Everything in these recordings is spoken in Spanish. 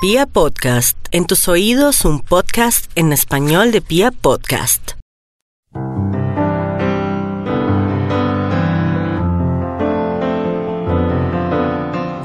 Pia Podcast, en tus oídos un podcast en español de Pia Podcast.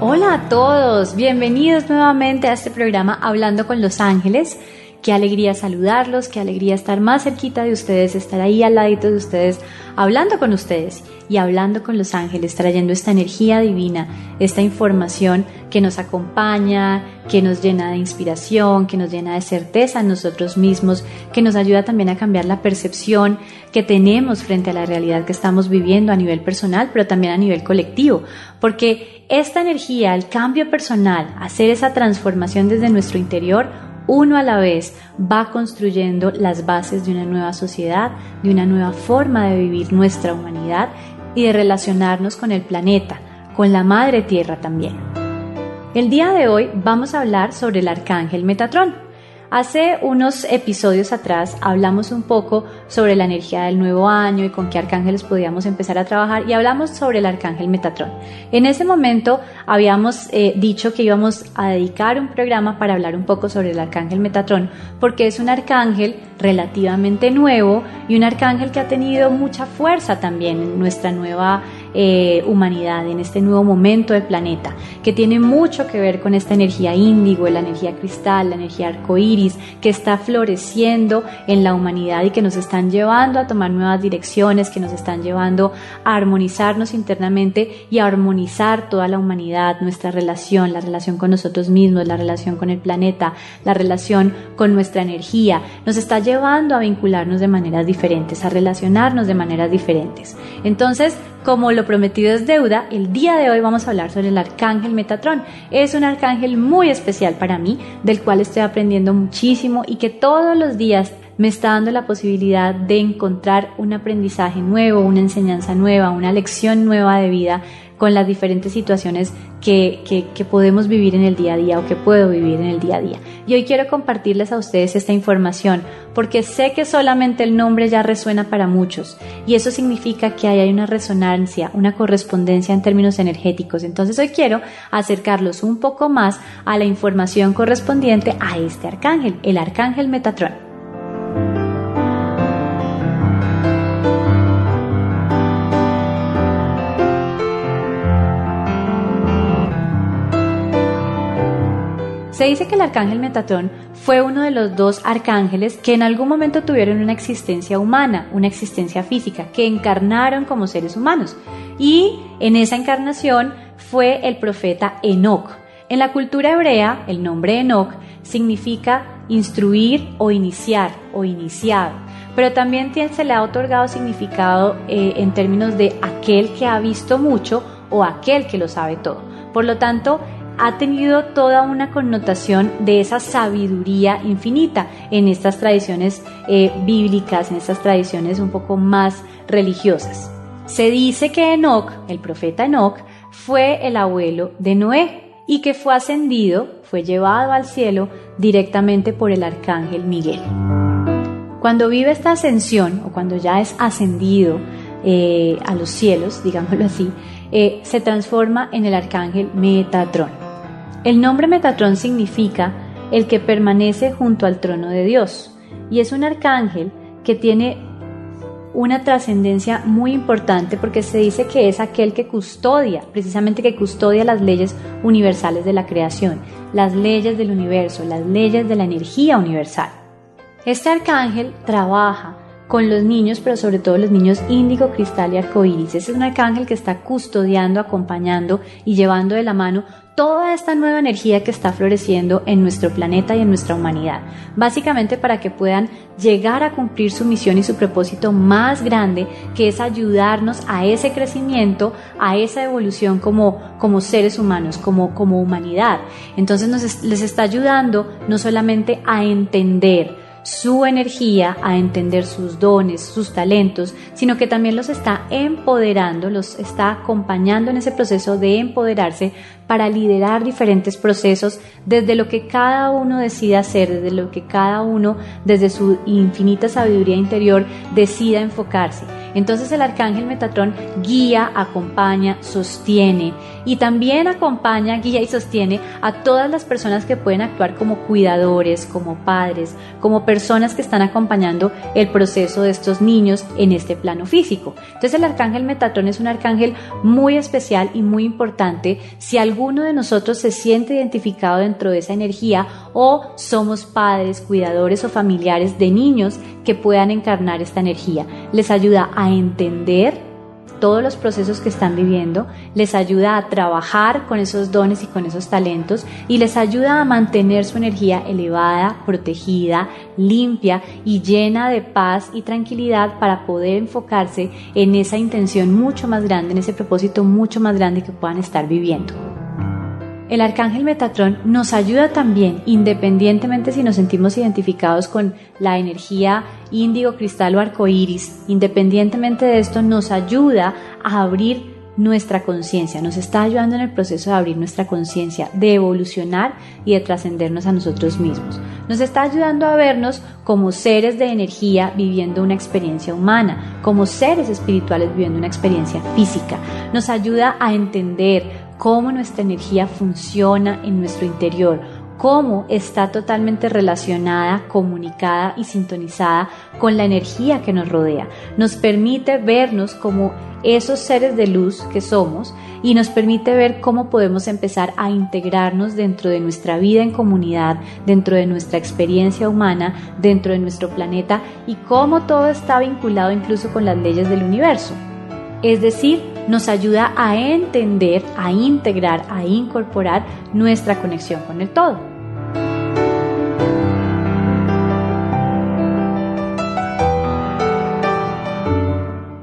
Hola a todos, bienvenidos nuevamente a este programa Hablando con los Ángeles. Qué alegría saludarlos, qué alegría estar más cerquita de ustedes, estar ahí al ladito de ustedes, hablando con ustedes y hablando con los ángeles, trayendo esta energía divina, esta información que nos acompaña, que nos llena de inspiración, que nos llena de certeza en nosotros mismos, que nos ayuda también a cambiar la percepción que tenemos frente a la realidad que estamos viviendo a nivel personal, pero también a nivel colectivo, porque esta energía, el cambio personal, hacer esa transformación desde nuestro interior, uno a la vez va construyendo las bases de una nueva sociedad, de una nueva forma de vivir nuestra humanidad y de relacionarnos con el planeta, con la madre tierra también. El día de hoy vamos a hablar sobre el arcángel Metatrón. Hace unos episodios atrás hablamos un poco sobre la energía del nuevo año y con qué arcángeles podíamos empezar a trabajar y hablamos sobre el arcángel Metatrón. En ese momento habíamos eh, dicho que íbamos a dedicar un programa para hablar un poco sobre el arcángel Metatrón porque es un arcángel relativamente nuevo y un arcángel que ha tenido mucha fuerza también en nuestra nueva eh, humanidad, en este nuevo momento del planeta, que tiene mucho que ver con esta energía índigo, la energía cristal, la energía arcoíris, que está floreciendo en la humanidad y que nos están llevando a tomar nuevas direcciones, que nos están llevando a armonizarnos internamente y a armonizar toda la humanidad, nuestra relación, la relación con nosotros mismos, la relación con el planeta, la relación con nuestra energía, nos está llevando a vincularnos de maneras diferentes, a relacionarnos de maneras diferentes. Entonces, como lo prometido es deuda, el día de hoy vamos a hablar sobre el arcángel Metatrón. Es un arcángel muy especial para mí, del cual estoy aprendiendo muchísimo y que todos los días me está dando la posibilidad de encontrar un aprendizaje nuevo, una enseñanza nueva, una lección nueva de vida con las diferentes situaciones que, que, podemos vivir en el día a día o que puedo vivir en el día a día. Y hoy quiero compartirles a ustedes esta información porque sé que solamente el nombre ya resuena para muchos y eso significa que hay una resonancia, una correspondencia en términos energéticos. Entonces hoy quiero acercarlos un poco más a la información correspondiente a este arcángel, el arcángel Metatrón. Se dice que el arcángel Metatrón fue uno de los dos arcángeles que en algún momento tuvieron una existencia humana, una existencia física, que encarnaron como seres humanos. Y en esa encarnación fue el profeta Enoch. En la cultura hebrea, el nombre Enoch significa instruir o iniciar o iniciado, pero también se le ha otorgado significado eh, en términos de aquel que ha visto mucho o aquel que lo sabe todo. Por lo tanto, ha tenido toda una connotación de esa sabiduría infinita en estas tradiciones eh, bíblicas, en estas tradiciones un poco más religiosas. Se dice que Enoch, el profeta Enoch, fue el abuelo de Noé y que fue ascendido, fue llevado al cielo directamente por el arcángel Miguel. Cuando vive esta ascensión o cuando ya es ascendido eh, a los cielos, digámoslo así, eh, se transforma en el arcángel Metatrón. El nombre Metatrón significa el que permanece junto al trono de Dios y es un arcángel que tiene una trascendencia muy importante porque se dice que es aquel que custodia, precisamente que custodia las leyes universales de la creación, las leyes del universo, las leyes de la energía universal. Este arcángel trabaja con los niños, pero sobre todo los niños índigo, cristal y arcoíris. es un arcángel que está custodiando, acompañando y llevando de la mano toda esta nueva energía que está floreciendo en nuestro planeta y en nuestra humanidad, básicamente para que puedan llegar a cumplir su misión y su propósito más grande, que es ayudarnos a ese crecimiento, a esa evolución como, como seres humanos, como, como humanidad. Entonces nos, les está ayudando no solamente a entender, su energía, a entender sus dones, sus talentos, sino que también los está empoderando, los está acompañando en ese proceso de empoderarse para liderar diferentes procesos desde lo que cada uno decida hacer, desde lo que cada uno, desde su infinita sabiduría interior, decida enfocarse. Entonces el arcángel Metatrón guía, acompaña, sostiene y también acompaña, guía y sostiene a todas las personas que pueden actuar como cuidadores, como padres, como personas que están acompañando el proceso de estos niños en este plano físico. Entonces el arcángel Metatrón es un arcángel muy especial y muy importante si alguno de nosotros se siente identificado dentro de esa energía o somos padres, cuidadores o familiares de niños que puedan encarnar esta energía. Les ayuda a entender todos los procesos que están viviendo, les ayuda a trabajar con esos dones y con esos talentos y les ayuda a mantener su energía elevada, protegida, limpia y llena de paz y tranquilidad para poder enfocarse en esa intención mucho más grande, en ese propósito mucho más grande que puedan estar viviendo. El arcángel Metatrón nos ayuda también, independientemente si nos sentimos identificados con la energía índigo, cristal o arcoíris, independientemente de esto, nos ayuda a abrir nuestra conciencia, nos está ayudando en el proceso de abrir nuestra conciencia, de evolucionar y de trascendernos a nosotros mismos. Nos está ayudando a vernos como seres de energía viviendo una experiencia humana, como seres espirituales viviendo una experiencia física. Nos ayuda a entender cómo nuestra energía funciona en nuestro interior, cómo está totalmente relacionada, comunicada y sintonizada con la energía que nos rodea. Nos permite vernos como esos seres de luz que somos y nos permite ver cómo podemos empezar a integrarnos dentro de nuestra vida en comunidad, dentro de nuestra experiencia humana, dentro de nuestro planeta y cómo todo está vinculado incluso con las leyes del universo. Es decir, nos ayuda a entender, a integrar, a incorporar nuestra conexión con el todo.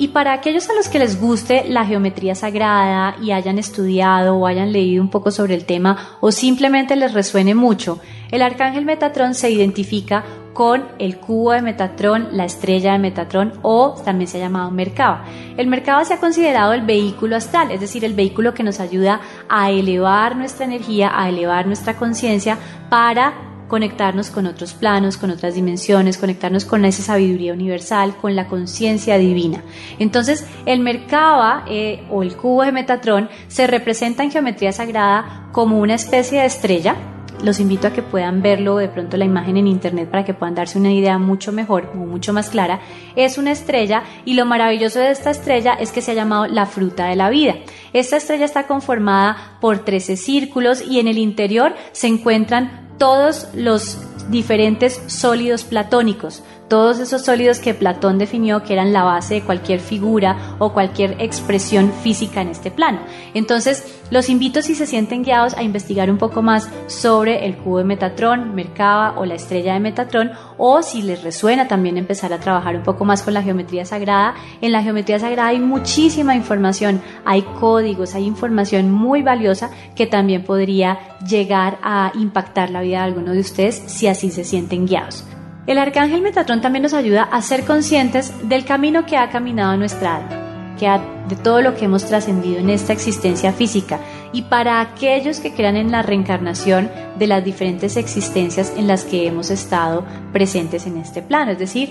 Y para aquellos a los que les guste la geometría sagrada y hayan estudiado o hayan leído un poco sobre el tema o simplemente les resuene mucho, el arcángel Metatrón se identifica con el cubo de Metatrón, la estrella de Metatrón o también se ha llamado Merkaba. El Merkaba se ha considerado el vehículo astral, es decir, el vehículo que nos ayuda a elevar nuestra energía, a elevar nuestra conciencia para conectarnos con otros planos, con otras dimensiones, conectarnos con esa sabiduría universal, con la conciencia divina. Entonces, el Merkaba eh, o el cubo de Metatrón se representa en geometría sagrada como una especie de estrella los invito a que puedan verlo de pronto la imagen en internet para que puedan darse una idea mucho mejor, mucho más clara. Es una estrella y lo maravilloso de esta estrella es que se ha llamado la fruta de la vida. Esta estrella está conformada por 13 círculos y en el interior se encuentran todos los diferentes sólidos platónicos, todos esos sólidos que Platón definió que eran la base de cualquier figura o cualquier expresión física en este plano. Entonces, los invito si se sienten guiados a investigar un poco más sobre el cubo de Metatrón, Merkaba o la estrella de Metatrón o si les resuena también empezar a trabajar un poco más con la geometría sagrada. En la geometría sagrada hay muchísima información, hay códigos, hay información muy valiosa que también podría llegar a impactar la vida de alguno de ustedes si así se sienten guiados. El arcángel Metatrón también nos ayuda a ser conscientes del camino que ha caminado nuestra alma, que de todo lo que hemos trascendido en esta existencia física y para aquellos que crean en la reencarnación de las diferentes existencias en las que hemos estado presentes en este plano, es decir,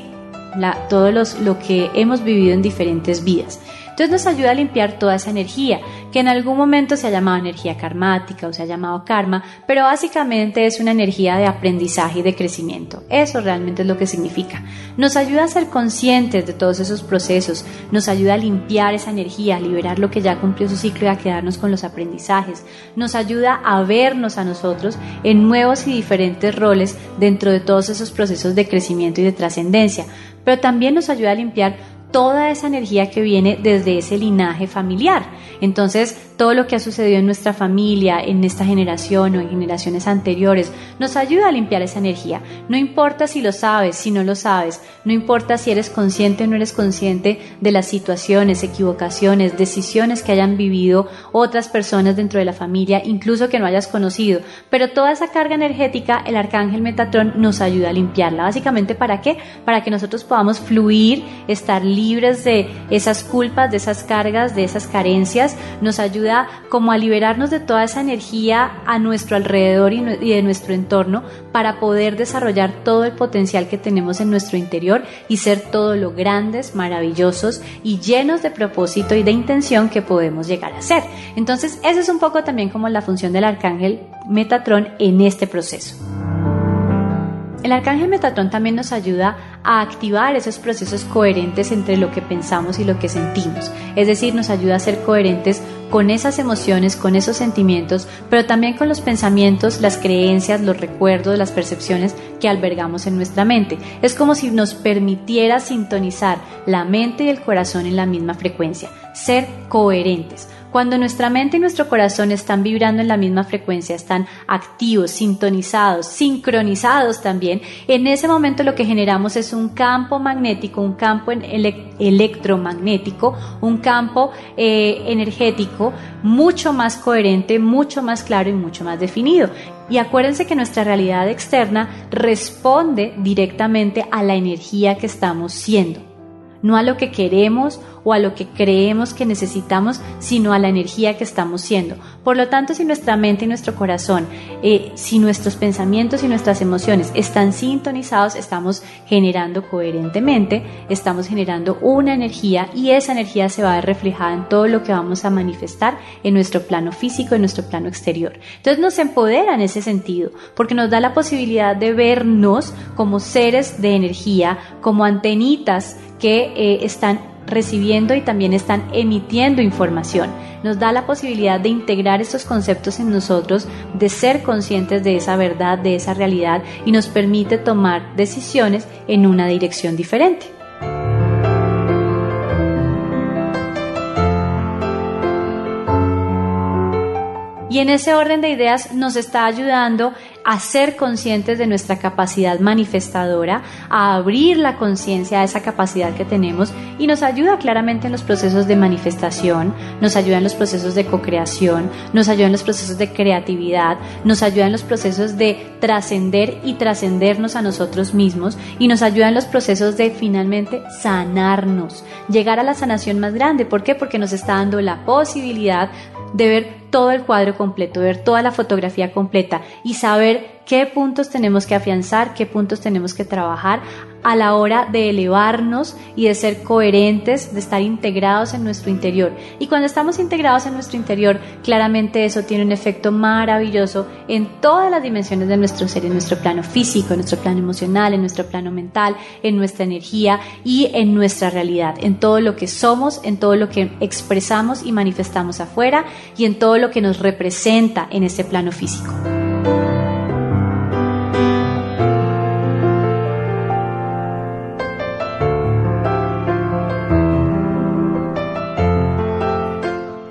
todo lo que hemos vivido en diferentes vidas. Entonces nos ayuda a limpiar toda esa energía, que en algún momento se ha llamado energía karmática o se ha llamado karma, pero básicamente es una energía de aprendizaje y de crecimiento. Eso realmente es lo que significa. Nos ayuda a ser conscientes de todos esos procesos, nos ayuda a limpiar esa energía, a liberar lo que ya cumplió su ciclo y a quedarnos con los aprendizajes. Nos ayuda a vernos a nosotros en nuevos y diferentes roles dentro de todos esos procesos de crecimiento y de trascendencia, pero también nos ayuda a limpiar toda esa energía que viene desde ese linaje familiar. Entonces, todo lo que ha sucedido en nuestra familia, en esta generación o en generaciones anteriores, nos ayuda a limpiar esa energía. No importa si lo sabes, si no lo sabes, no importa si eres consciente o no eres consciente de las situaciones, equivocaciones, decisiones que hayan vivido otras personas dentro de la familia, incluso que no hayas conocido, pero toda esa carga energética, el arcángel Metatrón nos ayuda a limpiarla. Básicamente, ¿para qué? Para que nosotros podamos fluir, estar libres de esas culpas, de esas cargas, de esas carencias, nos ayuda como a liberarnos de toda esa energía a nuestro alrededor y de nuestro entorno para poder desarrollar todo el potencial que tenemos en nuestro interior y ser todo lo grandes, maravillosos y llenos de propósito y de intención que podemos llegar a ser. Entonces, eso es un poco también como la función del arcángel Metatron en este proceso. El arcángel Metatron también nos ayuda a activar esos procesos coherentes entre lo que pensamos y lo que sentimos. Es decir, nos ayuda a ser coherentes con esas emociones, con esos sentimientos, pero también con los pensamientos, las creencias, los recuerdos, las percepciones que albergamos en nuestra mente. Es como si nos permitiera sintonizar la mente y el corazón en la misma frecuencia, ser coherentes. Cuando nuestra mente y nuestro corazón están vibrando en la misma frecuencia, están activos, sintonizados, sincronizados también, en ese momento lo que generamos es un campo magnético, un campo electromagnético, un campo eh, energético mucho más coherente, mucho más claro y mucho más definido. Y acuérdense que nuestra realidad externa responde directamente a la energía que estamos siendo no a lo que queremos o a lo que creemos que necesitamos, sino a la energía que estamos siendo. Por lo tanto, si nuestra mente y nuestro corazón, eh, si nuestros pensamientos y nuestras emociones están sintonizados, estamos generando coherentemente, estamos generando una energía y esa energía se va a ver reflejada en todo lo que vamos a manifestar en nuestro plano físico, en nuestro plano exterior. Entonces nos empodera en ese sentido, porque nos da la posibilidad de vernos como seres de energía, como antenitas que eh, están recibiendo y también están emitiendo información. Nos da la posibilidad de integrar estos conceptos en nosotros, de ser conscientes de esa verdad, de esa realidad y nos permite tomar decisiones en una dirección diferente. Y en ese orden de ideas nos está ayudando a ser conscientes de nuestra capacidad manifestadora, a abrir la conciencia a esa capacidad que tenemos y nos ayuda claramente en los procesos de manifestación, nos ayuda en los procesos de co-creación, nos ayuda en los procesos de creatividad, nos ayuda en los procesos de trascender y trascendernos a nosotros mismos y nos ayuda en los procesos de finalmente sanarnos, llegar a la sanación más grande. ¿Por qué? Porque nos está dando la posibilidad de ver todo el cuadro completo, ver toda la fotografía completa y saber qué puntos tenemos que afianzar, qué puntos tenemos que trabajar a la hora de elevarnos y de ser coherentes, de estar integrados en nuestro interior. Y cuando estamos integrados en nuestro interior, claramente eso tiene un efecto maravilloso en todas las dimensiones de nuestro ser, en nuestro plano físico, en nuestro plano emocional, en nuestro plano mental, en nuestra energía y en nuestra realidad, en todo lo que somos, en todo lo que expresamos y manifestamos afuera y en todo lo que nos representa en este plano físico.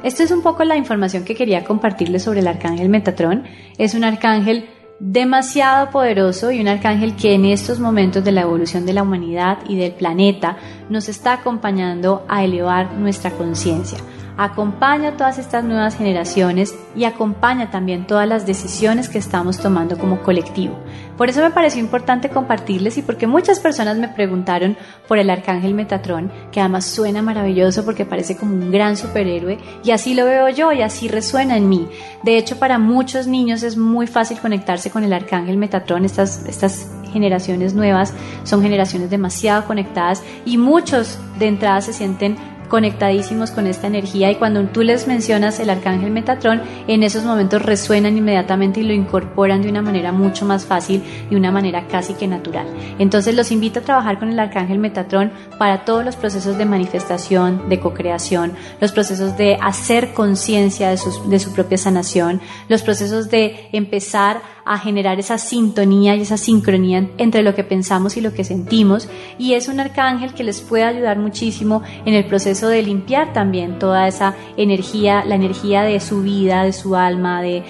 Esto es un poco la información que quería compartirles sobre el arcángel Metatron. Es un arcángel demasiado poderoso y un arcángel que en estos momentos de la evolución de la humanidad y del planeta nos está acompañando a elevar nuestra conciencia acompaña todas estas nuevas generaciones y acompaña también todas las decisiones que estamos tomando como colectivo. Por eso me pareció importante compartirles y porque muchas personas me preguntaron por el arcángel Metatron, que además suena maravilloso porque parece como un gran superhéroe y así lo veo yo y así resuena en mí. De hecho, para muchos niños es muy fácil conectarse con el arcángel Metatron, estas, estas generaciones nuevas son generaciones demasiado conectadas y muchos de entrada se sienten conectadísimos con esta energía y cuando tú les mencionas el arcángel Metatron, en esos momentos resuenan inmediatamente y lo incorporan de una manera mucho más fácil, de una manera casi que natural. Entonces los invito a trabajar con el arcángel Metatron para todos los procesos de manifestación, de co-creación, los procesos de hacer conciencia de, de su propia sanación, los procesos de empezar a generar esa sintonía y esa sincronía entre lo que pensamos y lo que sentimos y es un arcángel que les puede ayudar muchísimo en el proceso de limpiar también toda esa energía, la energía de su vida, de su alma, de,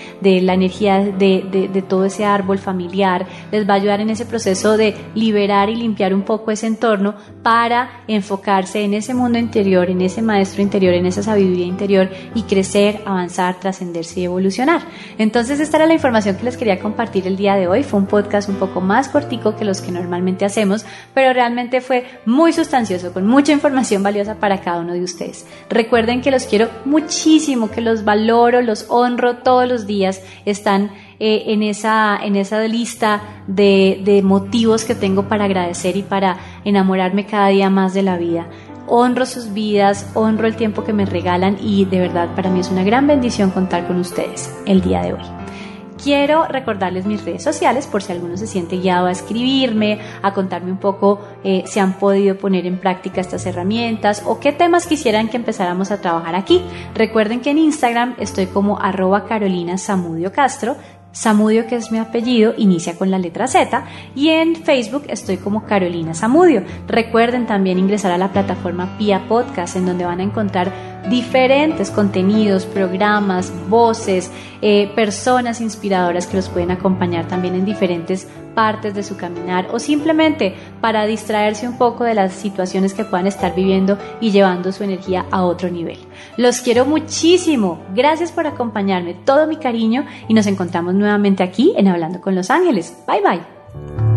la energía de, de todo ese árbol familiar, les va a ayudar en ese proceso de liberar y limpiar un poco ese entorno para enfocarse en ese mundo interior, en ese maestro interior, en esa sabiduría interior y crecer, avanzar, trascenderse y evolucionar. Entonces esta era la información que les quería compartir compartir el día de hoy. Fue un podcast un poco más cortico que los que normalmente hacemos, pero realmente fue muy sustancioso, con mucha información valiosa para cada uno de ustedes. Recuerden que los quiero muchísimo, que los valoro, los honro todos los días. Están eh, en, esa, en esa lista de, de motivos que tengo para agradecer y para enamorarme cada día más de la vida honro sus vidas, honro el tiempo que me regalan y de verdad para mí es una gran bendición contar con ustedes el día de hoy. Quiero recordarles mis redes sociales por si alguno se siente guiado a escribirme, a contarme un poco eh, si han podido poner en práctica estas herramientas o qué temas quisieran que empezáramos a trabajar aquí. Recuerden que en Instagram estoy como arroba Carolina Samudio Castro, Samudio, que es mi apellido, inicia con la letra Z y en Facebook estoy como Carolina Samudio. Recuerden también ingresar a la plataforma Pia Podcast en donde van a encontrar diferentes contenidos, programas, voces, eh, personas inspiradoras que los pueden acompañar también en diferentes partes de su caminar o simplemente para distraerse un poco de las situaciones que puedan estar viviendo y llevando su energía a otro nivel. Los quiero muchísimo. Gracias por acompañarme. Todo mi cariño y nos encontramos nuevamente aquí en Hablando con los Ángeles. Bye bye.